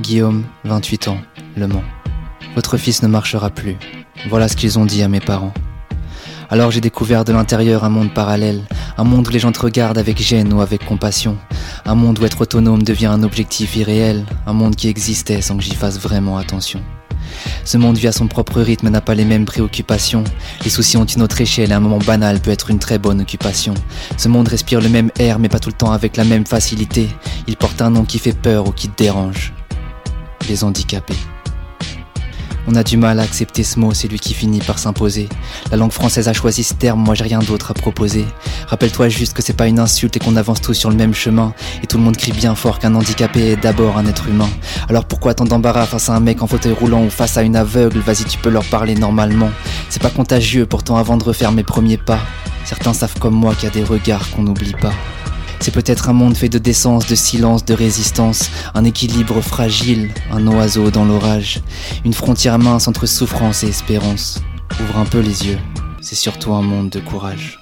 Guillaume, 28 ans, Le Mans. Votre fils ne marchera plus. Voilà ce qu'ils ont dit à mes parents. Alors j'ai découvert de l'intérieur un monde parallèle, un monde où les gens te regardent avec gêne ou avec compassion, un monde où être autonome devient un objectif irréel, un monde qui existait sans que j'y fasse vraiment attention. Ce monde vit à son propre rythme et n'a pas les mêmes préoccupations. Les soucis ont une autre échelle et un moment banal peut être une très bonne occupation. Ce monde respire le même air mais pas tout le temps avec la même facilité. Il porte un nom qui fait peur ou qui te dérange. Handicapés. On a du mal à accepter ce mot, c'est lui qui finit par s'imposer. La langue française a choisi ce terme, moi j'ai rien d'autre à proposer. Rappelle-toi juste que c'est pas une insulte et qu'on avance tous sur le même chemin. Et tout le monde crie bien fort qu'un handicapé est d'abord un être humain. Alors pourquoi tant d'embarras face à un mec en fauteuil roulant ou face à une aveugle? Vas-y, tu peux leur parler normalement. C'est pas contagieux pourtant avant de refaire mes premiers pas. Certains savent comme moi qu'il y a des regards qu'on n'oublie pas. C'est peut-être un monde fait de décence, de silence, de résistance, un équilibre fragile, un oiseau dans l'orage, une frontière mince entre souffrance et espérance. Ouvre un peu les yeux, c'est surtout un monde de courage.